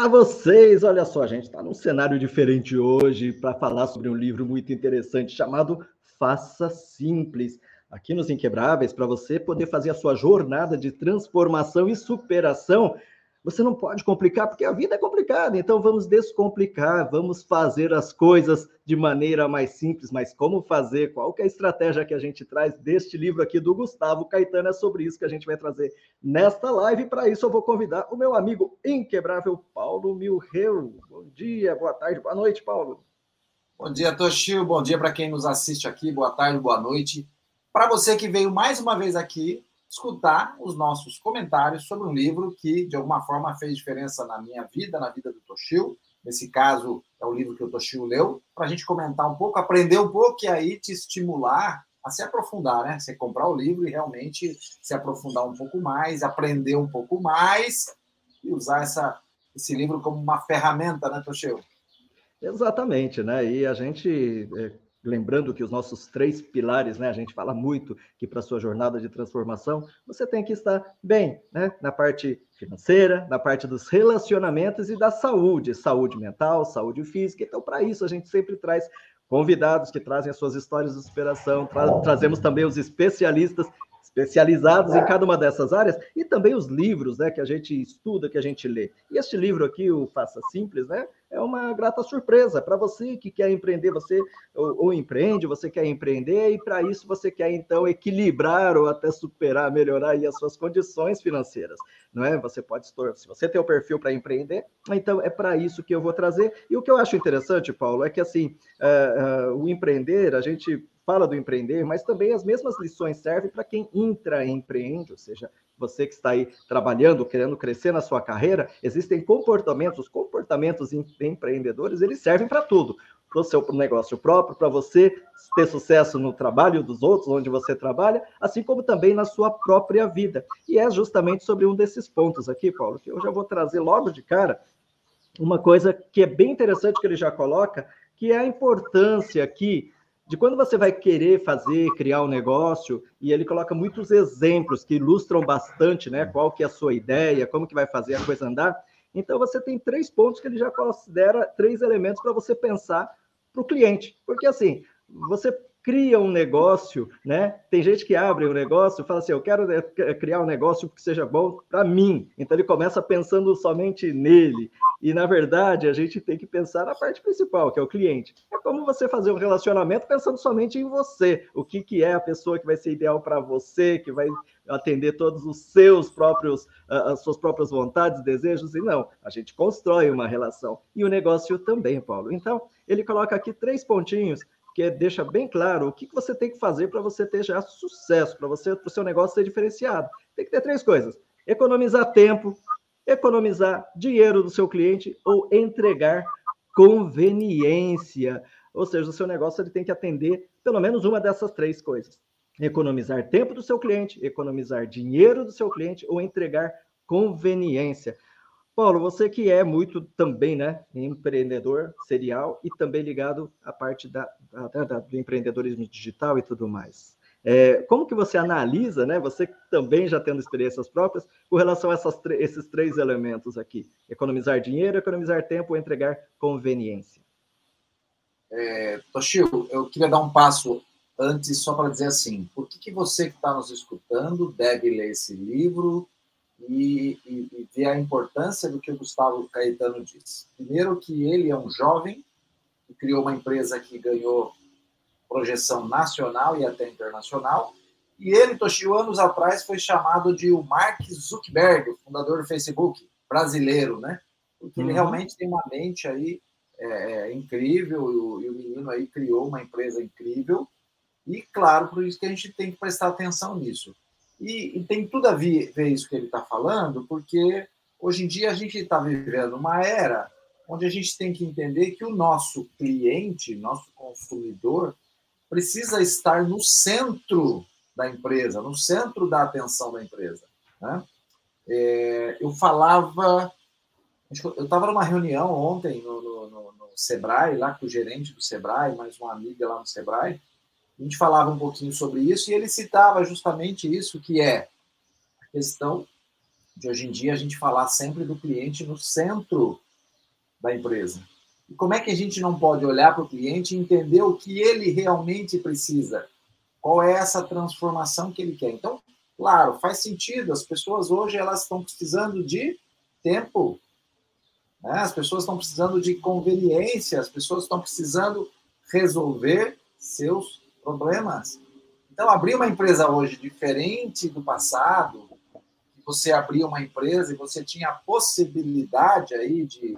Olá vocês, olha só, a gente está num cenário diferente hoje para falar sobre um livro muito interessante chamado Faça Simples. Aqui nos Inquebráveis, para você poder fazer a sua jornada de transformação e superação você não pode complicar, porque a vida é complicada. Então vamos descomplicar, vamos fazer as coisas de maneira mais simples. Mas como fazer? Qual é a estratégia que a gente traz deste livro aqui do Gustavo Caetano? É sobre isso que a gente vai trazer nesta live. Para isso eu vou convidar o meu amigo inquebrável Paulo Milreu. Bom dia, boa tarde, boa noite, Paulo. Bom dia, Toshio. Bom dia para quem nos assiste aqui. Boa tarde, boa noite. Para você que veio mais uma vez aqui, escutar os nossos comentários sobre um livro que, de alguma forma, fez diferença na minha vida, na vida do Toshio. Nesse caso, é o livro que o Toshio leu, para a gente comentar um pouco, aprender um pouco e aí te estimular a se aprofundar, né? Você comprar o livro e realmente se aprofundar um pouco mais, aprender um pouco mais e usar essa, esse livro como uma ferramenta, né, Toshio? Exatamente, né? E a gente é, lembrando que os nossos três pilares, né, a gente fala muito que para sua jornada de transformação, você tem que estar bem, né, na parte financeira, na parte dos relacionamentos e da saúde, saúde mental, saúde física. Então, para isso a gente sempre traz convidados que trazem as suas histórias de superação, tra trazemos também os especialistas especializados em cada uma dessas áreas e também os livros, né, que a gente estuda, que a gente lê. E este livro aqui, o Faça Simples, né, é uma grata surpresa para você que quer empreender, você ou, ou empreende, você quer empreender e para isso você quer então equilibrar ou até superar, melhorar as suas condições financeiras, não é? Você pode se você tem o perfil para empreender, então é para isso que eu vou trazer. E o que eu acho interessante, Paulo, é que assim uh, uh, o empreender, a gente fala do empreender, mas também as mesmas lições servem para quem intra empreende, ou seja, você que está aí trabalhando, querendo crescer na sua carreira, existem comportamentos, comportamentos empreendedores, eles servem para tudo. Para o seu negócio próprio, para você ter sucesso no trabalho dos outros, onde você trabalha, assim como também na sua própria vida. E é justamente sobre um desses pontos aqui, Paulo, que eu já vou trazer logo de cara uma coisa que é bem interessante que ele já coloca, que é a importância aqui de quando você vai querer fazer, criar um negócio, e ele coloca muitos exemplos que ilustram bastante, né, qual que é a sua ideia, como que vai fazer a coisa andar. Então você tem três pontos que ele já considera três elementos para você pensar para o cliente, porque assim você cria um negócio, né? Tem gente que abre um negócio e fala assim, eu quero né, criar um negócio que seja bom para mim. Então ele começa pensando somente nele. E na verdade a gente tem que pensar na parte principal, que é o cliente. É como você fazer um relacionamento pensando somente em você. O que, que é a pessoa que vai ser ideal para você, que vai atender todos os seus próprios, as suas próprias vontades, desejos, e não. A gente constrói uma relação. E o negócio também, Paulo. Então, ele coloca aqui três pontinhos que deixa bem claro o que você tem que fazer para você ter já sucesso, para você o seu negócio ser diferenciado. Tem que ter três coisas: economizar tempo, economizar dinheiro do seu cliente ou entregar conveniência. Ou seja, o seu negócio ele tem que atender pelo menos uma dessas três coisas: economizar tempo do seu cliente, economizar dinheiro do seu cliente ou entregar conveniência. Paulo, você que é muito também, né, empreendedor serial e também ligado à parte da, da, da do empreendedorismo digital e tudo mais. É, como que você analisa, né, você também já tendo experiências próprias, com relação a essas, esses três elementos aqui? Economizar dinheiro, economizar tempo entregar conveniência? É, Toshio, eu queria dar um passo antes só para dizer assim, por que, que você que está nos escutando deve ler esse livro, e, e, e ver a importância do que o Gustavo Caetano disse. Primeiro, que ele é um jovem que criou uma empresa que ganhou projeção nacional e até internacional. E ele, Toshio, anos atrás, foi chamado de o Mark Zuckerberg, fundador do Facebook, brasileiro, né? Porque uhum. ele realmente tem uma mente aí é, é, incrível e o, e o menino aí criou uma empresa incrível. E, claro, por isso que a gente tem que prestar atenção nisso. E, e tem tudo a ver, ver isso que ele está falando, porque hoje em dia a gente está vivendo uma era onde a gente tem que entender que o nosso cliente, nosso consumidor, precisa estar no centro da empresa, no centro da atenção da empresa. Né? É, eu falava, eu estava numa reunião ontem no, no, no, no, Sebrae, lá com o gerente do Sebrae, mais uma amiga lá no Sebrae, a gente falava um pouquinho sobre isso e ele citava justamente isso, que é a questão de hoje em dia a gente falar sempre do cliente no centro da empresa. E como é que a gente não pode olhar para o cliente e entender o que ele realmente precisa? Qual é essa transformação que ele quer? Então, claro, faz sentido. As pessoas hoje elas estão precisando de tempo. Né? As pessoas estão precisando de conveniência, as pessoas estão precisando resolver seus problemas. Então, abrir uma empresa hoje diferente do passado, você abria uma empresa e você tinha a possibilidade aí de,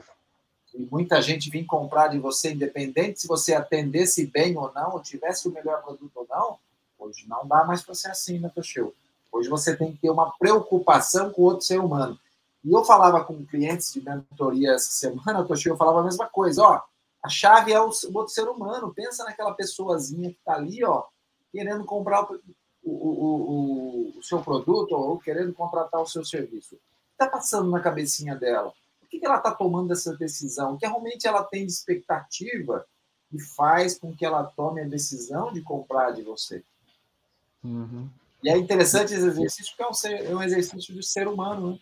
de muita gente vir comprar de você, independente se você atendesse bem ou não, ou tivesse o melhor produto ou não, hoje não dá mais para ser assim, né, Toshio? Hoje você tem que ter uma preocupação com o outro ser humano. E eu falava com clientes de mentoria essa semana, Toshio, eu falava a mesma coisa, ó, a chave é o, outro ser humano, pensa naquela pessoazinha que está ali, ó, querendo comprar o, o, o, o, seu produto ou querendo contratar o seu serviço. O que está passando na cabecinha dela? Por que, que ela está tomando essa decisão? O que realmente ela tem de expectativa e faz com que ela tome a decisão de comprar de você? Uhum. E é interessante esse exercício, porque é um, ser, é um exercício de ser humano, né?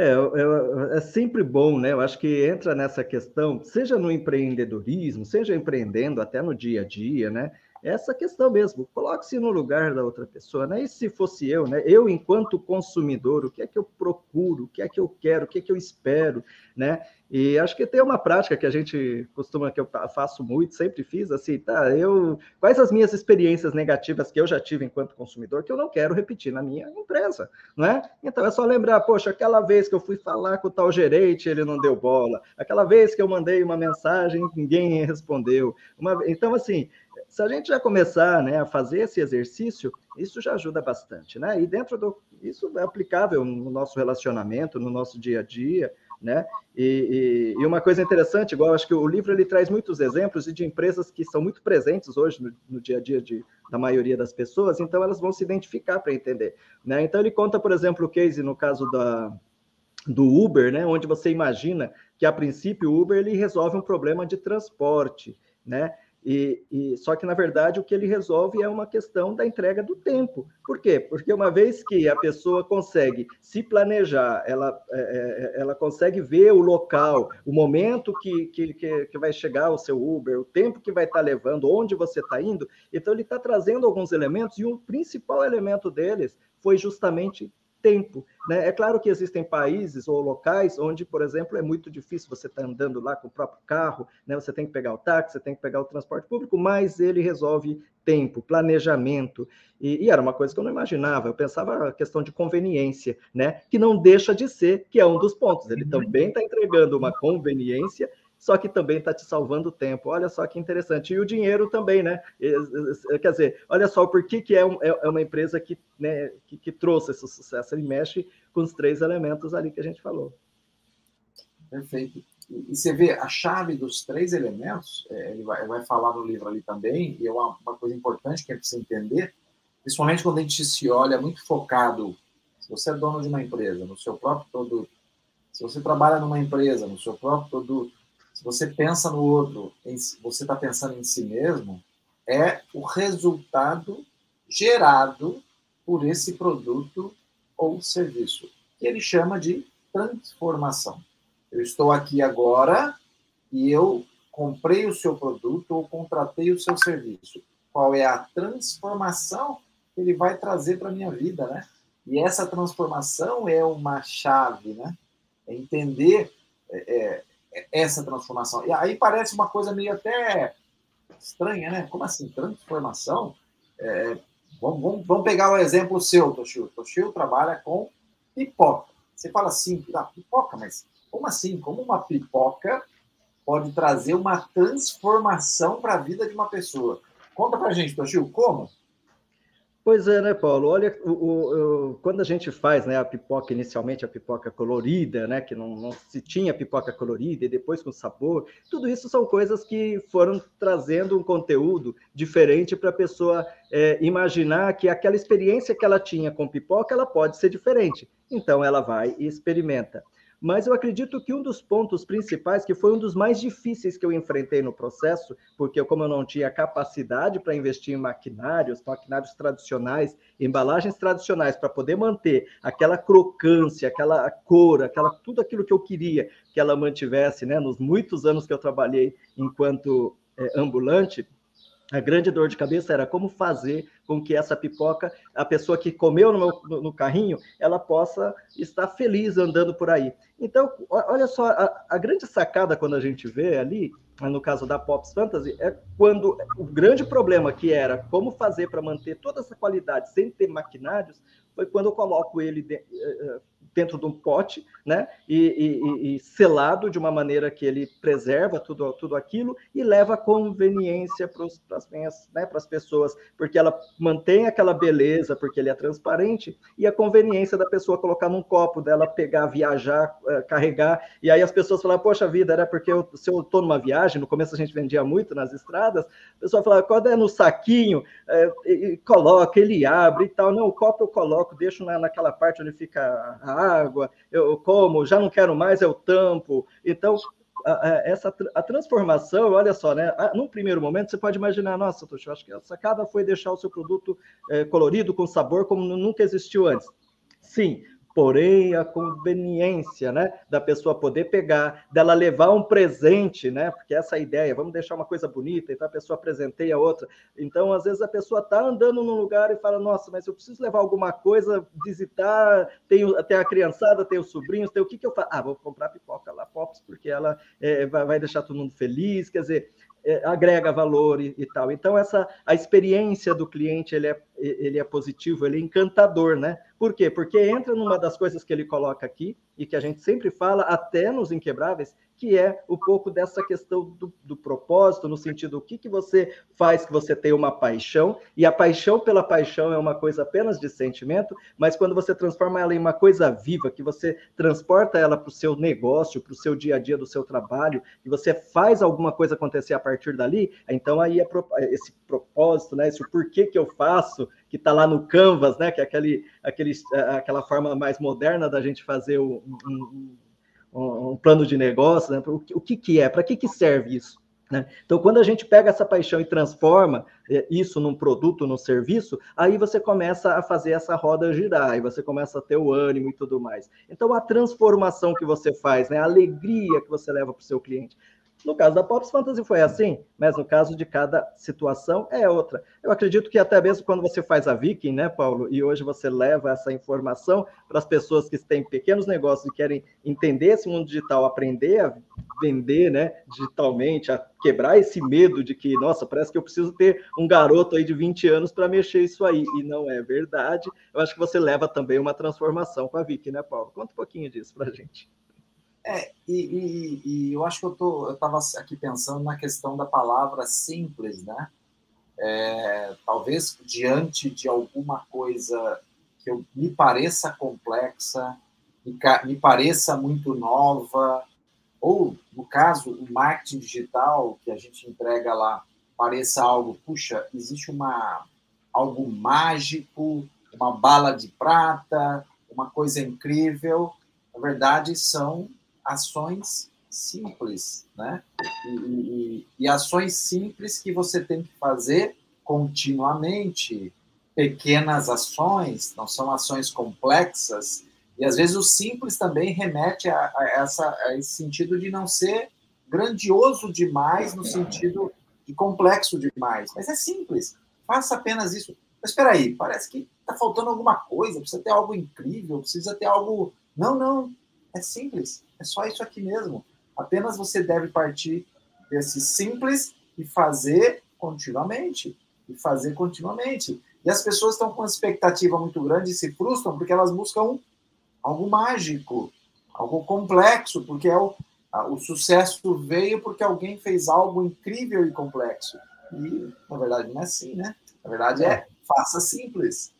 É, é, é, sempre bom, né? Eu acho que entra nessa questão, seja no empreendedorismo, seja empreendendo até no dia a dia, né? Essa questão mesmo. Coloque-se no lugar da outra pessoa, né? E se fosse eu, né? Eu, enquanto consumidor, o que é que eu procuro, o que é que eu quero, o que é que eu espero, né? E acho que tem uma prática que a gente costuma, que eu faço muito, sempre fiz, assim, tá? Eu, quais as minhas experiências negativas que eu já tive enquanto consumidor que eu não quero repetir na minha empresa, não é? Então é só lembrar, poxa, aquela vez que eu fui falar com o tal gerente, ele não deu bola, aquela vez que eu mandei uma mensagem, ninguém respondeu. Uma... Então, assim, se a gente já começar né, a fazer esse exercício, isso já ajuda bastante, né? E dentro do. Isso é aplicável no nosso relacionamento, no nosso dia a dia, né? E, e, e uma coisa interessante, igual acho que o livro ele traz muitos exemplos de empresas que são muito presentes hoje no, no dia a dia de, da maioria das pessoas, então elas vão se identificar para entender, né? Então ele conta, por exemplo, o case no caso da, do Uber, né? Onde você imagina que a princípio o Uber ele resolve um problema de transporte, né? E, e, só que, na verdade, o que ele resolve é uma questão da entrega do tempo. Por quê? Porque uma vez que a pessoa consegue se planejar, ela, é, é, ela consegue ver o local, o momento que, que, que vai chegar o seu Uber, o tempo que vai estar levando, onde você está indo, então ele está trazendo alguns elementos, e o principal elemento deles foi justamente tempo. Né? É claro que existem países ou locais onde, por exemplo, é muito difícil você estar tá andando lá com o próprio carro, né? você tem que pegar o táxi, você tem que pegar o transporte público, mas ele resolve tempo, planejamento. E, e, era uma coisa que eu não imaginava, eu pensava a questão de conveniência, né? que não deixa de ser, que é um dos pontos. Ele também está entregando uma conveniência só que também está te salvando tempo. Olha só que interessante. E o dinheiro também, né? Quer dizer, olha só por que, que é, é, é uma empresa que, né, que, que trouxe esse sucesso. Ele mexe com os três elementos ali que a gente falou. Perfeito. E você vê a chave dos três elementos, é, ele vai, vai falar no livro ali também, e é uma, uma coisa importante que é preciso entender, principalmente quando a gente se olha muito focado, se você é dono de uma empresa, no seu próprio produto, se você trabalha numa empresa, no seu próprio produto, se você pensa no outro, você está pensando em si mesmo, é o resultado gerado por esse produto ou serviço, que ele chama de transformação. Eu estou aqui agora e eu comprei o seu produto ou contratei o seu serviço. Qual é a transformação que ele vai trazer para a minha vida, né? E essa transformação é uma chave, né? É entender é, é essa transformação. E aí parece uma coisa meio até estranha, né? Como assim? Transformação? É, vamos, vamos, vamos, pegar o exemplo seu, Toshio. Toshio trabalha com pipoca. Você fala assim, ah, pipoca, mas como assim? Como uma pipoca pode trazer uma transformação para a vida de uma pessoa? Conta para gente, Toshio, como? Pois é, né, Paulo? Olha, o, o, o, quando a gente faz né, a pipoca, inicialmente a pipoca colorida, né, que não, não, se tinha pipoca colorida, e depois com sabor, tudo isso são coisas que foram trazendo um conteúdo diferente para a pessoa é, imaginar que aquela experiência que ela tinha com pipoca, ela pode ser diferente. Então, ela vai e experimenta. Mas eu acredito que um dos pontos principais, que foi um dos mais difíceis que eu enfrentei no processo, porque como eu não tinha capacidade para investir em maquinários, maquinários tradicionais, embalagens tradicionais, para poder manter aquela crocância, aquela cor, aquela, tudo aquilo que eu queria que ela mantivesse, né, nos muitos anos que eu trabalhei enquanto é, ambulante, a grande dor de cabeça era como fazer com que essa pipoca, a pessoa que comeu no, meu, no, no carrinho, ela possa estar feliz andando por aí. Então, olha só, a, a, grande sacada quando a gente vê ali, no caso da Pops Fantasy, é quando o grande problema que era como fazer para manter toda essa qualidade sem ter maquinários, foi quando eu coloco ele de, uh, dentro de um pote, né? E, e, e, selado de uma maneira que ele preserva tudo, tudo aquilo e leva conveniência para as né, pessoas, porque ela mantém aquela beleza, porque ele é transparente, e a conveniência da pessoa colocar num copo, dela pegar, viajar, eh, carregar, e aí as pessoas falam, poxa vida, era porque eu, se eu estou numa viagem, no começo a gente vendia muito nas estradas, a pessoa fala, quando é no saquinho, é, coloca, ele abre e tal, não, o copo eu coloco, deixo na, naquela parte onde fica a água, eu como, já não quero mais, eu tampo. Então, a, a, essa a transformação, olha só, né? num primeiro momento você pode imaginar, nossa, Tuxo, acho que a sacada foi deixar o seu produto é, colorido, com sabor, como nunca existiu antes. Sim, porém a conveniência, né, da pessoa poder pegar, dela levar um presente, né, porque essa é ideia, vamos deixar uma coisa bonita, então a pessoa presenteia outra. Então, às vezes a pessoa está andando num lugar e fala, nossa, mas eu preciso levar alguma coisa, visitar, tem, tem a criançada, os sobrinhos, tem o que que eu faço? Ah, vou comprar pipoca lá, Pops, porque ela é, vai deixar todo mundo feliz, quer dizer, é, agrega valor e, e, tal. Então, essa a experiência do cliente ele é, ele é positivo, ele é encantador, né? Por quê? Porque entra numa das coisas que ele coloca aqui, e que a gente sempre fala, até nos inquebráveis, que é um pouco dessa questão do, do propósito, no sentido o que, que você faz que você tem uma paixão, e a paixão pela paixão é uma coisa apenas de sentimento, mas quando você transforma ela em uma coisa viva, que você transporta ela para o seu negócio, para o seu dia a dia do seu trabalho, e você faz alguma coisa acontecer a partir dali, então aí é esse propósito, né, esse porquê que eu faço, que está lá no Canvas, né, que é aquele, aquele, aquela forma mais moderna da gente fazer um, um, um, plano de negócio, né, o, o que, que é, para que, que serve isso? Né? Então, quando a gente pega essa paixão e transforma é, isso num produto, num serviço, aí você começa a fazer essa roda girar, e você começa a ter o ânimo e tudo mais. Então, a transformação que você faz, né, a alegria que você leva para o seu cliente, no caso da Pops Fantasy foi assim, mas no caso de cada situação é outra. Eu acredito que até mesmo quando você faz a Viking, né, Paulo, e hoje você leva essa informação para as pessoas que têm pequenos negócios e querem entender esse mundo digital, aprender a vender, né, digitalmente, a quebrar esse medo de que, nossa, parece que eu preciso ter um garoto aí de 20 anos para mexer isso aí, e não é verdade. Eu acho que você leva também uma transformação com a Vicky, né, Paulo? Conta um pouquinho disso para a gente. É, e, e, e, eu acho que eu eu estava aqui pensando na questão da palavra simples, né? É, talvez diante de alguma coisa que eu, me pareça complexa, me, me pareça muito nova, ou no caso o marketing digital que a gente entrega lá pareça algo, puxa, existe uma algo mágico, uma bala de prata, uma coisa incrível. Na verdade, são ações simples, né? E, e, e, ações simples que você tem que fazer continuamente, pequenas ações, não são ações complexas, e às vezes o simples também remete a, a, essa, a esse sentido de não ser grandioso demais, no sentido de complexo demais, mas é simples, faça apenas isso. Mas espera aí, parece que está faltando alguma coisa, precisa ter algo incrível, precisa ter algo... Não, não, é simples, é só isso aqui mesmo. Apenas você deve partir desse simples e fazer continuamente. E fazer continuamente. E as pessoas estão com uma expectativa muito grande e se frustram porque elas buscam algo mágico, algo complexo, porque é o, o sucesso veio porque alguém fez algo incrível e complexo. E, na verdade, não é assim, né? Na verdade, é faça simples.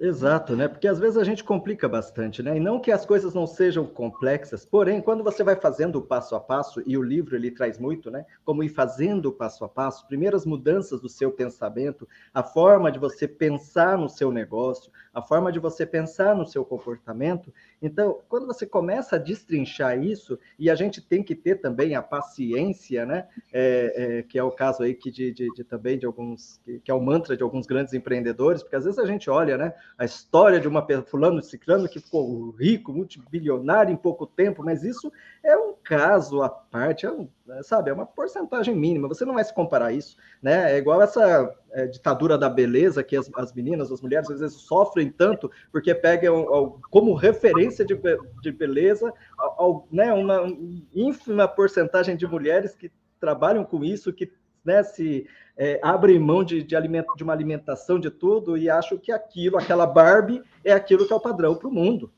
Exato, né? Porque às vezes a gente complica bastante, né? E não que as coisas não sejam complexas, porém, quando você vai fazendo o passo a passo, e o livro ele traz muito, né? Como ir fazendo o passo a passo, primeiras mudanças do seu pensamento, a forma de você pensar no seu negócio, a forma de você pensar no seu comportamento. Então, quando você começa a destrinchar isso, e a gente tem que ter também a paciência, né? É, é, que é o caso aí que de, de, de também de alguns, que, que, é o mantra de alguns grandes empreendedores, porque às vezes a gente olha, né? A história de uma fulano ciclano que ficou rico, multibilionário em pouco tempo, mas isso é um caso à parte, é um, sabe, é uma porcentagem mínima. Você não vai se comparar isso, né? É igual essa é, ditadura da beleza que as, as, meninas, as mulheres às vezes sofrem tanto porque pegam como referência de, de beleza ao, né, uma ínfima porcentagem de mulheres que trabalham com isso, que né, se é, abrem mão de, de, alimento, de uma alimentação de tudo e acham que aquilo, aquela Barbie, é aquilo que é o padrão para o mundo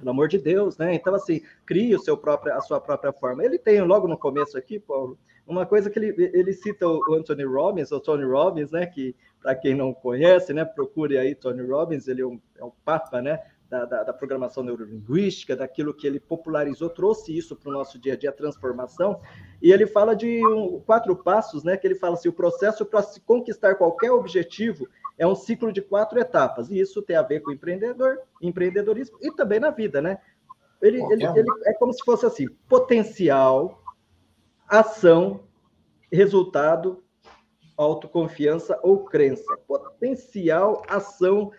pelo amor de Deus, né? Então, assim, crie o seu próprio, a sua própria forma. Ele tem, logo no começo aqui, Paulo, uma coisa que ele, ele cita o Anthony Robbins, o Tony Robbins, né? Que, para quem não conhece, né? Procure aí Tony Robbins, ele é um, é um papa, né? Da, da, da, programação neurolinguística, daquilo que ele popularizou, trouxe isso para o nosso dia a dia, a transformação. E ele fala de um, quatro passos, né? Que ele fala assim: o processo para se conquistar qualquer objetivo é um ciclo de quatro etapas, e isso tem a ver com empreendedor, empreendedorismo e também na vida, né? Ele, ele, ele é como se fosse assim: potencial, ação, resultado, autoconfiança ou crença. Potencial, ação,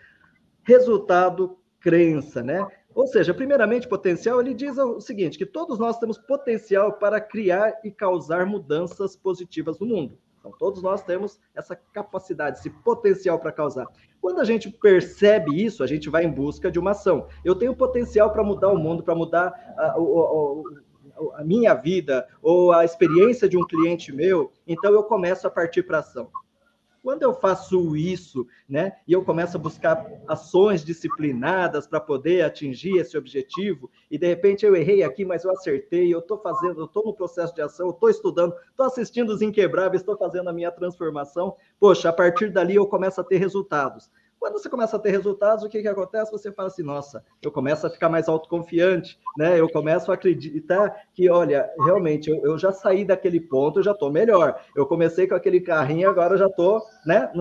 resultado, crença, né? Ou seja, primeiramente, potencial, ele diz o seguinte: que todos nós temos potencial para criar e causar mudanças positivas no mundo. Então, todos nós temos essa capacidade, esse potencial para causar. Quando a gente percebe isso, a gente vai em busca de uma ação. Eu tenho potencial para mudar o mundo, para mudar a, a, a, minha vida ou a experiência de um cliente meu, então eu começo a partir para ação. Quando eu faço isso, né, e eu começo a buscar ações disciplinadas para poder atingir esse objetivo, e de repente eu errei aqui, mas eu acertei, eu estou fazendo, eu estou no processo de ação, eu estou estudando, estou assistindo os inquebráveis, estou fazendo a minha transformação, poxa, a partir dali eu começo a ter resultados. Quando você começa a ter resultados, o que, que acontece? Você fala assim, nossa, eu começo a ficar mais autoconfiante, né? Eu começo a acreditar que, olha, realmente, eu, eu já saí daquele ponto, eu já estou melhor. Eu comecei com aquele carrinho, agora já estou, né?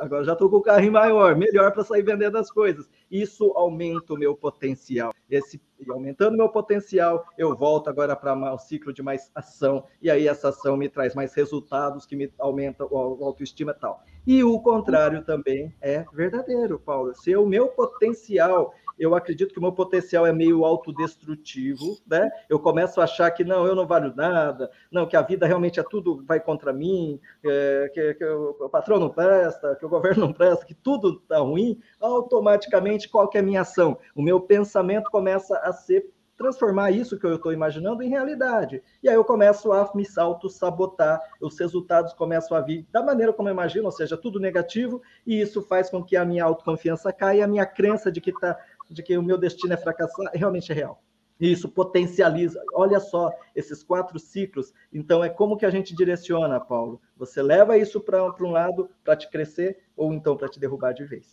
Agora já estou com o carrinho maior, melhor para sair vendendo as coisas. Isso aumenta o meu potencial. Esse, aumentando meu potencial, eu volto agora para o ciclo de mais ação, e aí essa ação me traz mais resultados, que me aumenta a autoestima e tal. E o contrário também é verdadeiro, Paulo. Se o meu potencial, eu acredito que o meu potencial é meio autodestrutivo, né? Eu começo a achar que não, eu não valho nada, não, que a vida realmente é tudo vai contra mim, é, que, que o patrão não presta, que o governo não presta, que tudo está ruim, automaticamente qual que é a minha ação? O meu pensamento começa a ser transformar isso que eu estou imaginando em realidade. E aí eu começo a me auto-sabotar, os resultados começam a vir da maneira como eu imagino, ou seja, tudo negativo, e isso faz com que a minha autoconfiança caia a minha crença de que, tá, de que o meu destino é fracassar realmente é real. E isso potencializa. Olha só esses quatro ciclos. Então, é como que a gente direciona, Paulo? Você leva isso para um lado para te crescer ou então para te derrubar de vez.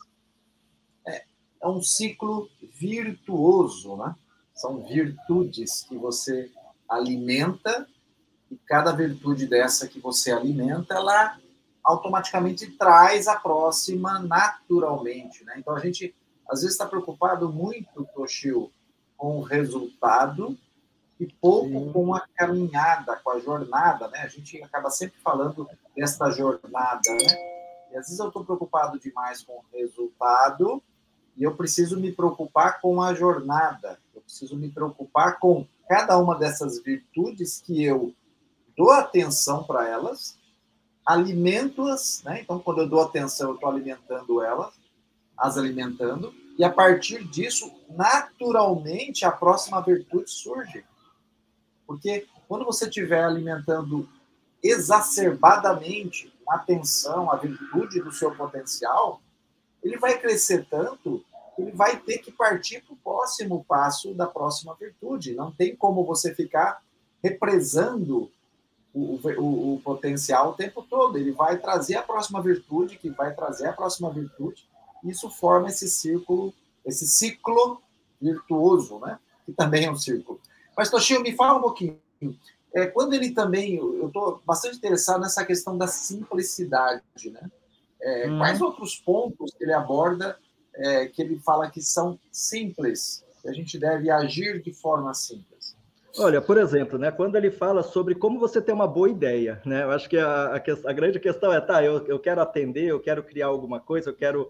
É, é um ciclo virtuoso, né? São virtudes que você alimenta e cada virtude dessa que você alimenta, ela automaticamente traz a próxima naturalmente, né? Então a gente às vezes está preocupado muito, Toshio, com o resultado e pouco Sim. com a caminhada, com a jornada, né? A gente acaba sempre falando desta jornada, né? E às vezes eu estou preocupado demais com o resultado e eu preciso me preocupar com a jornada. Preciso me preocupar com cada uma dessas virtudes que eu dou atenção para elas, alimento-as, né? Então, quando eu dou atenção, eu estou alimentando elas, as alimentando, e a partir disso, naturalmente, a próxima virtude surge. Porque quando você estiver alimentando exacerbadamente a atenção, a virtude do seu potencial, ele vai crescer tanto ele vai ter que partir para o próximo passo da próxima virtude. Não tem como você ficar represando o, o, o, potencial o tempo todo. Ele vai trazer a próxima virtude, que vai trazer a próxima virtude. Isso forma esse círculo, esse ciclo virtuoso, né? Que também é um círculo. Mas, Toshio, me fala um pouquinho. É, quando ele também, eu estou bastante interessado nessa questão da simplicidade, né? É, hum. Quais outros pontos ele aborda é, que ele fala que são simples, que a gente deve agir de forma simples? Olha, por exemplo, né, quando ele fala sobre como você ter uma boa ideia, né, eu acho que a, a, a grande questão é, tá, eu, eu quero atender, eu quero criar alguma coisa, eu quero,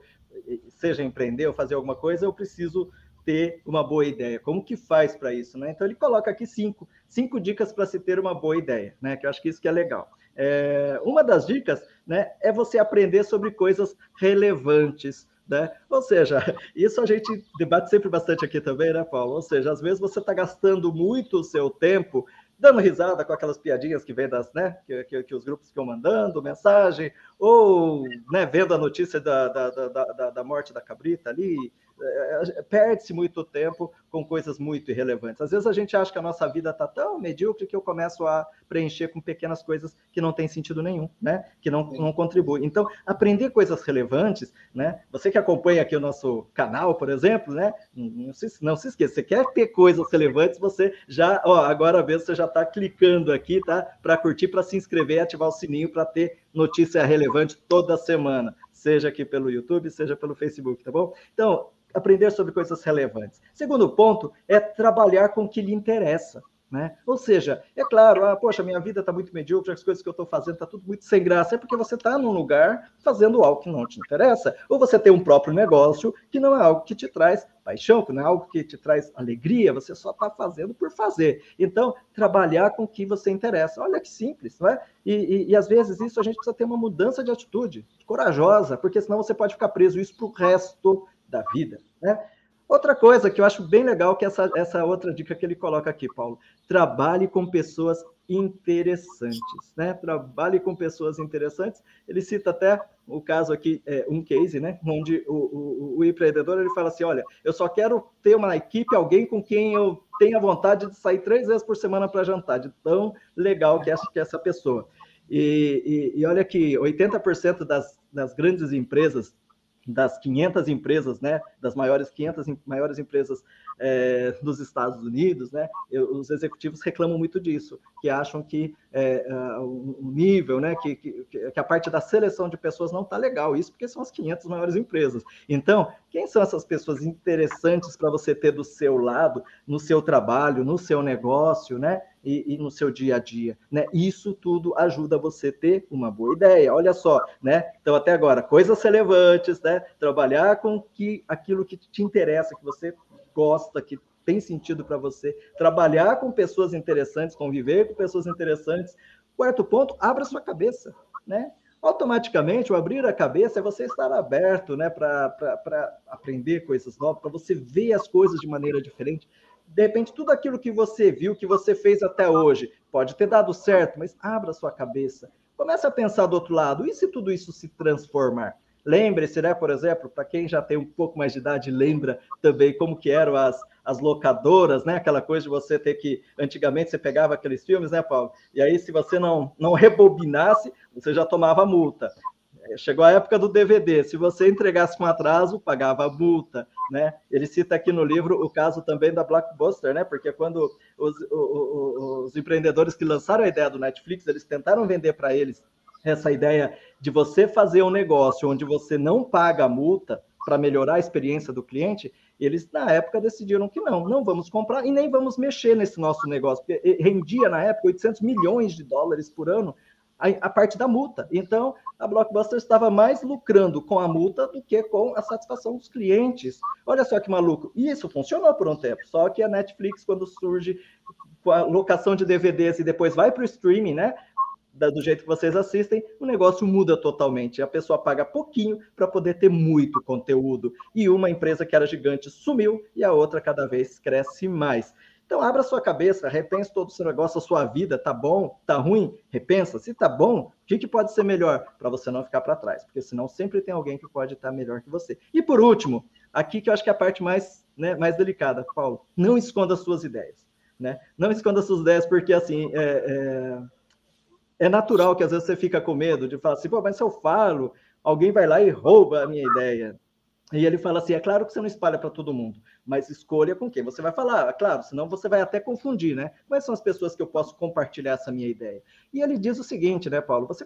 seja empreender ou fazer alguma coisa, eu preciso ter uma boa ideia. Como que faz para isso, né? Então ele coloca aqui cinco, cinco dicas para se ter uma boa ideia, né? Que eu acho que isso que é legal. É, uma das dicas, né, é você aprender sobre coisas relevantes, né? Ou seja, isso a gente debate sempre bastante aqui também, né, Paulo? Ou seja, às vezes você está gastando muito o seu tempo dando risada com aquelas piadinhas que vem das, né, que, que, que os grupos ficam mandando mensagem, ou né, vendo a notícia da, da, da, da, morte da cabrita ali, é, perde-se muito tempo com coisas muito irrelevantes. Às vezes a gente acha que a nossa vida está tão medíocre que eu começo a preencher com pequenas coisas que não tem sentido nenhum, né? Que não, não contribuem. Então, aprender coisas relevantes, né? Você que acompanha aqui o nosso canal, por exemplo, né? Não se, não se esqueça, você quer ter coisas relevantes, você já, ó, agora mesmo você já está clicando aqui, tá? Para curtir, para se inscrever e ativar o sininho para ter notícia relevante toda semana seja aqui pelo YouTube, seja pelo Facebook, tá bom? Então, aprender sobre coisas relevantes. Segundo ponto é trabalhar com o que lhe interessa. Né? Ou seja, é claro, ah, poxa, minha vida está muito medíocre, as coisas que eu estou fazendo está tudo muito sem graça, é porque você está num lugar fazendo algo que não te interessa, ou você tem um próprio negócio que não é algo que te traz paixão, que não é algo que te traz alegria, você só está fazendo por fazer. Então, trabalhar com o que você interessa. Olha que simples, não é? E, e, e às vezes isso a gente precisa ter uma mudança de atitude, corajosa, porque senão você pode ficar preso isso para o resto da vida. Né? Outra coisa que eu acho bem legal, que é essa, essa outra dica que ele coloca aqui, Paulo. Trabalhe com pessoas interessantes, né? Trabalhe com pessoas interessantes. Ele cita até o caso aqui, é, um case, né? Onde o, o, o, empreendedor ele fala assim: olha, eu só quero ter uma equipe, alguém com quem eu tenha vontade de sair três vezes por semana para jantar, de tão legal que é, que é essa pessoa. E, e, e olha que 80% das, das grandes empresas das 500 empresas, né, das maiores 500 maiores empresas é, dos Estados Unidos, né, os executivos reclamam muito disso, que acham que é, o nível, né, que, que, que, a parte da seleção de pessoas não está legal, isso porque são as 500 maiores empresas. Então, quem são essas pessoas interessantes para você ter do seu lado, no seu trabalho, no seu negócio, né, e, e, no seu dia a dia, né? Isso tudo ajuda você a ter uma boa ideia. Olha só, né? Então até agora, coisas relevantes, né? Trabalhar com que aquilo que te interessa, que você gosta, que tem sentido para você, trabalhar com pessoas interessantes, conviver com pessoas interessantes. Quarto ponto, abra sua cabeça, né? Automaticamente, o abrir a cabeça é você estar aberto, né, para aprender coisas novas, para você ver as coisas de maneira diferente. De repente, tudo aquilo que você viu, que você fez até hoje, pode ter dado certo, mas abra sua cabeça. Comece a pensar do outro lado. E se tudo isso se transformar? Lembre-se, né, por exemplo, para quem já tem um pouco mais de idade, lembra também como que eram as, as locadoras, né? Aquela coisa de você ter que. Antigamente você pegava aqueles filmes, né, Paulo? E aí, se você não, não rebobinasse, você já tomava multa. Chegou a época do DVD. Se você entregasse com atraso, pagava multa, né? Ele cita aqui no livro o caso também da Blockbuster, né? Porque quando os, os, os empreendedores que lançaram a ideia do Netflix, eles tentaram vender para eles essa ideia de você fazer um negócio onde você não paga a multa para melhorar a experiência do cliente, eles na época decidiram que não, não vamos comprar e nem vamos mexer nesse nosso negócio, porque rendia na época 800 milhões de dólares por ano a, a parte da multa. Então, a Blockbuster estava mais lucrando com a multa do que com a satisfação dos clientes. Olha só que maluco. Isso funcionou por um tempo, só que a Netflix, quando surge com a locação de DVDs e depois vai para o streaming, né? do jeito que vocês assistem, o negócio muda totalmente. A pessoa paga pouquinho para poder ter muito conteúdo. E uma empresa que era gigante sumiu e a outra cada vez cresce mais. Então, abra sua cabeça, repense todo o seu negócio, a sua vida, tá bom, tá ruim, repensa. Se tá bom, o que, que pode ser melhor para você não ficar para trás? Porque senão sempre tem alguém que pode estar tá melhor que você. E por último, aqui que eu acho que é a parte mais, né, mais delicada, Paulo, não esconda suas ideias. Né? Não esconda suas ideias, porque assim, é, é é natural que às vezes você fica com medo de falar assim, pô, mas se eu falo, alguém vai lá e rouba a minha ideia. E ele fala assim: é claro que você não espalha para todo mundo, mas escolha com quem você vai falar. É claro, senão você vai até confundir, né? Quais são as pessoas que eu posso compartilhar essa minha ideia? E ele diz o seguinte, né, Paulo? Você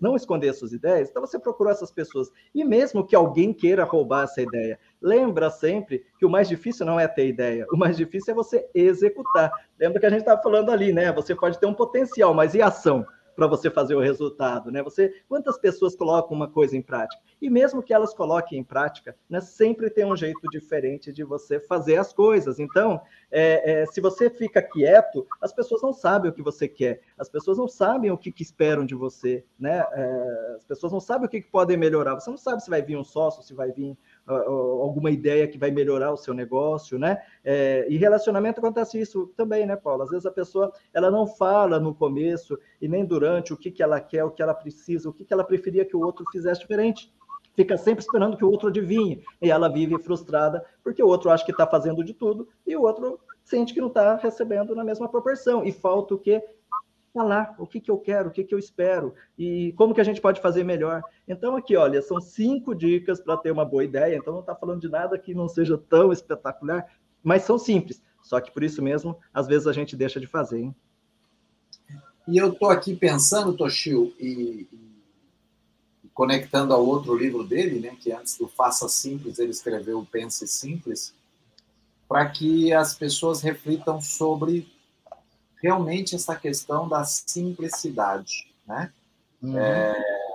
não esconder suas ideias, então você procurou essas pessoas. E mesmo que alguém queira roubar essa ideia, lembra sempre que o mais difícil não é ter ideia, o mais difícil é você executar. Lembra que a gente estava falando ali, né? Você pode ter um potencial, mas e ação? Para você fazer o resultado, né? Você, quantas pessoas colocam uma coisa em prática? E mesmo que elas coloquem em prática, né, sempre tem um jeito diferente de você fazer as coisas. Então, é, é, se você fica quieto, as pessoas não sabem o que você quer, as pessoas não sabem o que, que esperam de você, né? É, as pessoas não sabem o que, que podem melhorar. Você não sabe se vai vir um sócio, se vai vir alguma ideia que vai melhorar o seu negócio, né? É, e relacionamento acontece isso também, né, Paulo? Às vezes a pessoa ela não fala no começo e nem durante o que, que ela quer, o que ela precisa, o que, que ela preferia que o outro fizesse diferente. Fica sempre esperando que o outro adivinhe. E ela vive frustrada porque o outro acha que está fazendo de tudo e o outro sente que não está recebendo na mesma proporção. E falta o quê? Falar o que, que eu quero, o que, que eu espero e como que a gente pode fazer melhor. Então, aqui, olha, são cinco dicas para ter uma boa ideia. Então, não está falando de nada que não seja tão espetacular, mas são simples. Só que por isso mesmo, às vezes a gente deixa de fazer. Hein? E eu estou aqui pensando, Toshio, e, e, conectando ao outro livro dele, né, que antes do Faça Simples, ele escreveu Pense Simples, para que as pessoas reflitam sobre realmente essa questão da simplicidade, né? Uhum. É,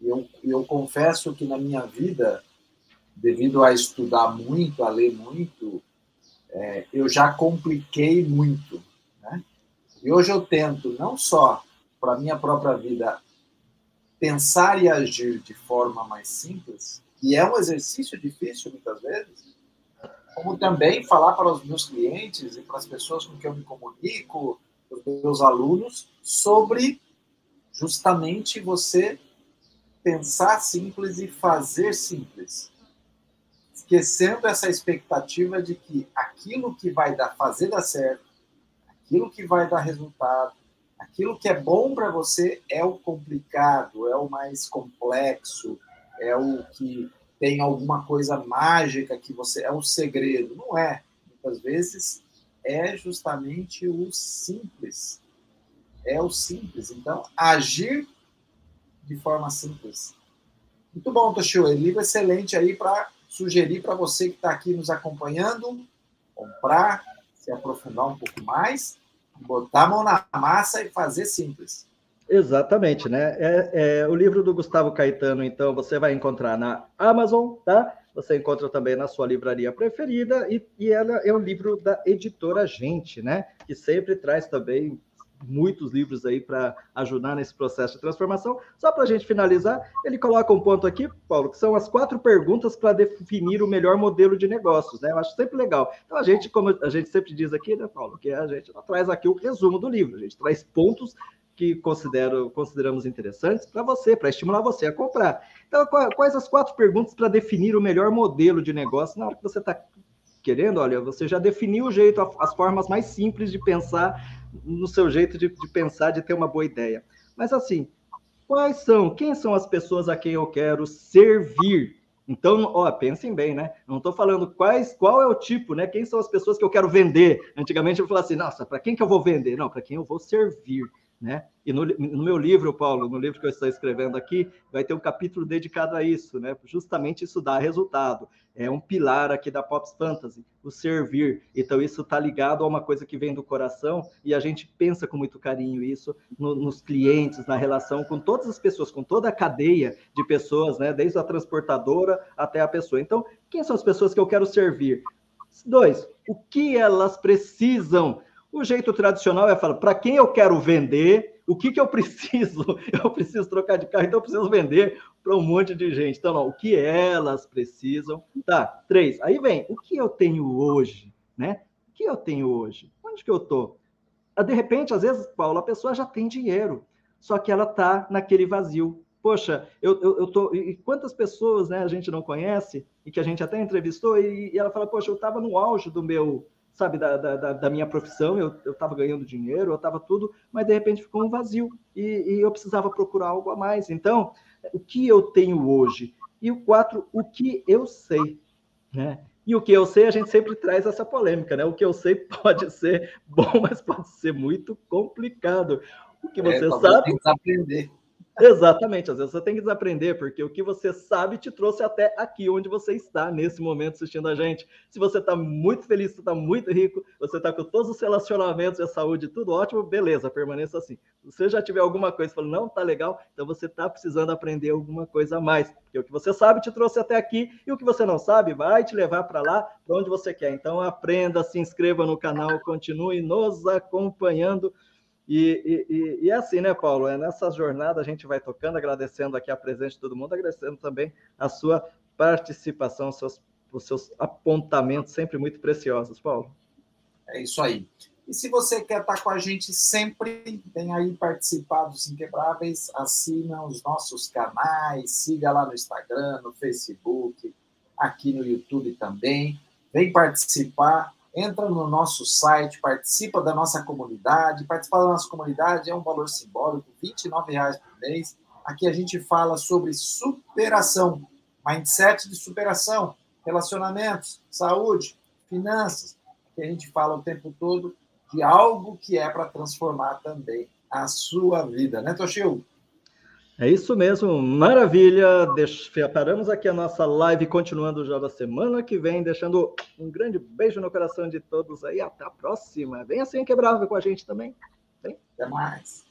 eu, eu confesso que na minha vida, devido a estudar muito, a ler muito, é, eu já compliquei muito, né? E hoje eu tento não só para minha própria vida pensar e agir de forma mais simples, e é um exercício difícil muitas vezes, como também falar para os meus clientes e para as pessoas com quem eu me comunico, os meus alunos, sobre justamente você pensar simples e fazer simples. Esquecendo essa expectativa de que aquilo que vai dar, fazer dar certo, aquilo que vai dar resultado, aquilo que é bom para você é o complicado, é o mais complexo, é o que tem alguma coisa mágica que você é um segredo. Não é. Muitas vezes é justamente o simples. É o simples. Então, agir de forma simples. Muito bom, Toshio. Livro excelente aí para sugerir para você que está aqui nos acompanhando, comprar, se aprofundar um pouco mais, botar a mão na massa e fazer simples. Exatamente, né? É, é, o livro do Gustavo Caetano, então, você vai encontrar na Amazon, tá? Você encontra também na sua livraria preferida e, e ela é um livro da editora Gente, né? Que sempre traz também muitos livros aí para ajudar nesse processo de transformação. Só para a gente finalizar, ele coloca um ponto aqui, Paulo, que são as quatro perguntas para definir o melhor modelo de negócios, né? Eu acho sempre legal. Então, a gente, como a gente sempre diz aqui, né, Paulo, que a gente traz aqui o resumo do livro, a gente traz pontos que considero, consideramos interessantes para você, para estimular você a comprar. Então, quais as quatro perguntas para definir o melhor modelo de negócio na hora que você está querendo? Olha, você já definiu o jeito, as formas mais simples de pensar, no seu jeito de, de pensar, de ter uma boa ideia. Mas assim, quais são, quem são as pessoas a quem eu quero servir? Então, ó, pensem bem, né? Não estou falando quais, qual é o tipo, né? Quem são as pessoas que eu quero vender? Antigamente eu falava assim, nossa, para quem que eu vou vender? Não, para quem eu vou servir. Né? E no, no, meu livro, Paulo, no livro que eu estou escrevendo aqui, vai ter um capítulo dedicado a isso, né? Justamente isso dá resultado. É um pilar aqui da Pops Fantasy, o servir. Então, isso está ligado a uma coisa que vem do coração e a gente pensa com muito carinho isso no, nos clientes, na relação com todas as pessoas, com toda a cadeia de pessoas, né? Desde a transportadora até a pessoa. Então, quem são as pessoas que eu quero servir? Dois, o que elas precisam o jeito tradicional é falar, para quem eu quero vender, o que, que eu preciso? Eu preciso trocar de carro, então eu preciso vender para um monte de gente. Então, não, o que elas precisam. Tá, três. Aí vem, o que eu tenho hoje, né? O que eu tenho hoje? Onde que eu estou? Ah, de repente, às vezes, Paulo, a pessoa já tem dinheiro, só que ela está naquele vazio. Poxa, eu, eu, eu tô. E quantas pessoas né, a gente não conhece e que a gente até entrevistou, e, e ela fala, poxa, eu estava no auge do meu sabe, da, da, da minha profissão, eu estava ganhando dinheiro, eu estava tudo, mas de repente ficou um vazio e, e, eu precisava procurar algo a mais. Então, o que eu tenho hoje? E o quatro, o que eu sei. Né? E o que eu sei, a gente sempre traz essa polêmica, né? O que eu sei pode ser bom, mas pode ser muito complicado. O que é, você é, sabe. Tem que aprender. Exatamente, às vezes você tem que desaprender, porque o que você sabe te trouxe até aqui onde você está nesse momento assistindo a gente. Se você está muito feliz, está muito rico, você está com todos os relacionamentos e a saúde, tudo ótimo, beleza, permaneça assim. Se você já tiver alguma coisa falando, não, tá legal, então você está precisando aprender alguma coisa a mais. Porque o que você sabe te trouxe até aqui, e o que você não sabe vai te levar para lá, para onde você quer. Então aprenda, se inscreva no canal, continue nos acompanhando. E, e, e, é assim, né, Paulo? É nessa jornada a gente vai tocando, agradecendo aqui a presença de todo mundo, agradecendo também a sua participação, os seus, os seus apontamentos sempre muito preciosos, Paulo. É isso aí. E se você quer estar com a gente sempre, vem aí participar dos Inquebráveis, assina os nossos canais, siga lá no Instagram, no Facebook, aqui no YouTube também. Vem participar entra no nosso site, participa da nossa comunidade. Participar da nossa comunidade é um valor simbólico, R$ 29,00 por mês. Aqui a gente fala sobre superação, mindset de superação, relacionamentos, saúde, finanças. Que a gente fala o tempo todo de algo que é para transformar também a sua vida, né, Toshio? É isso mesmo, maravilha. Deixa, paramos aqui a nossa live, continuando já da semana que vem, deixando um grande beijo no coração de todos aí. Até a próxima. Vem assim quebrável com a gente também. Vem. Até mais.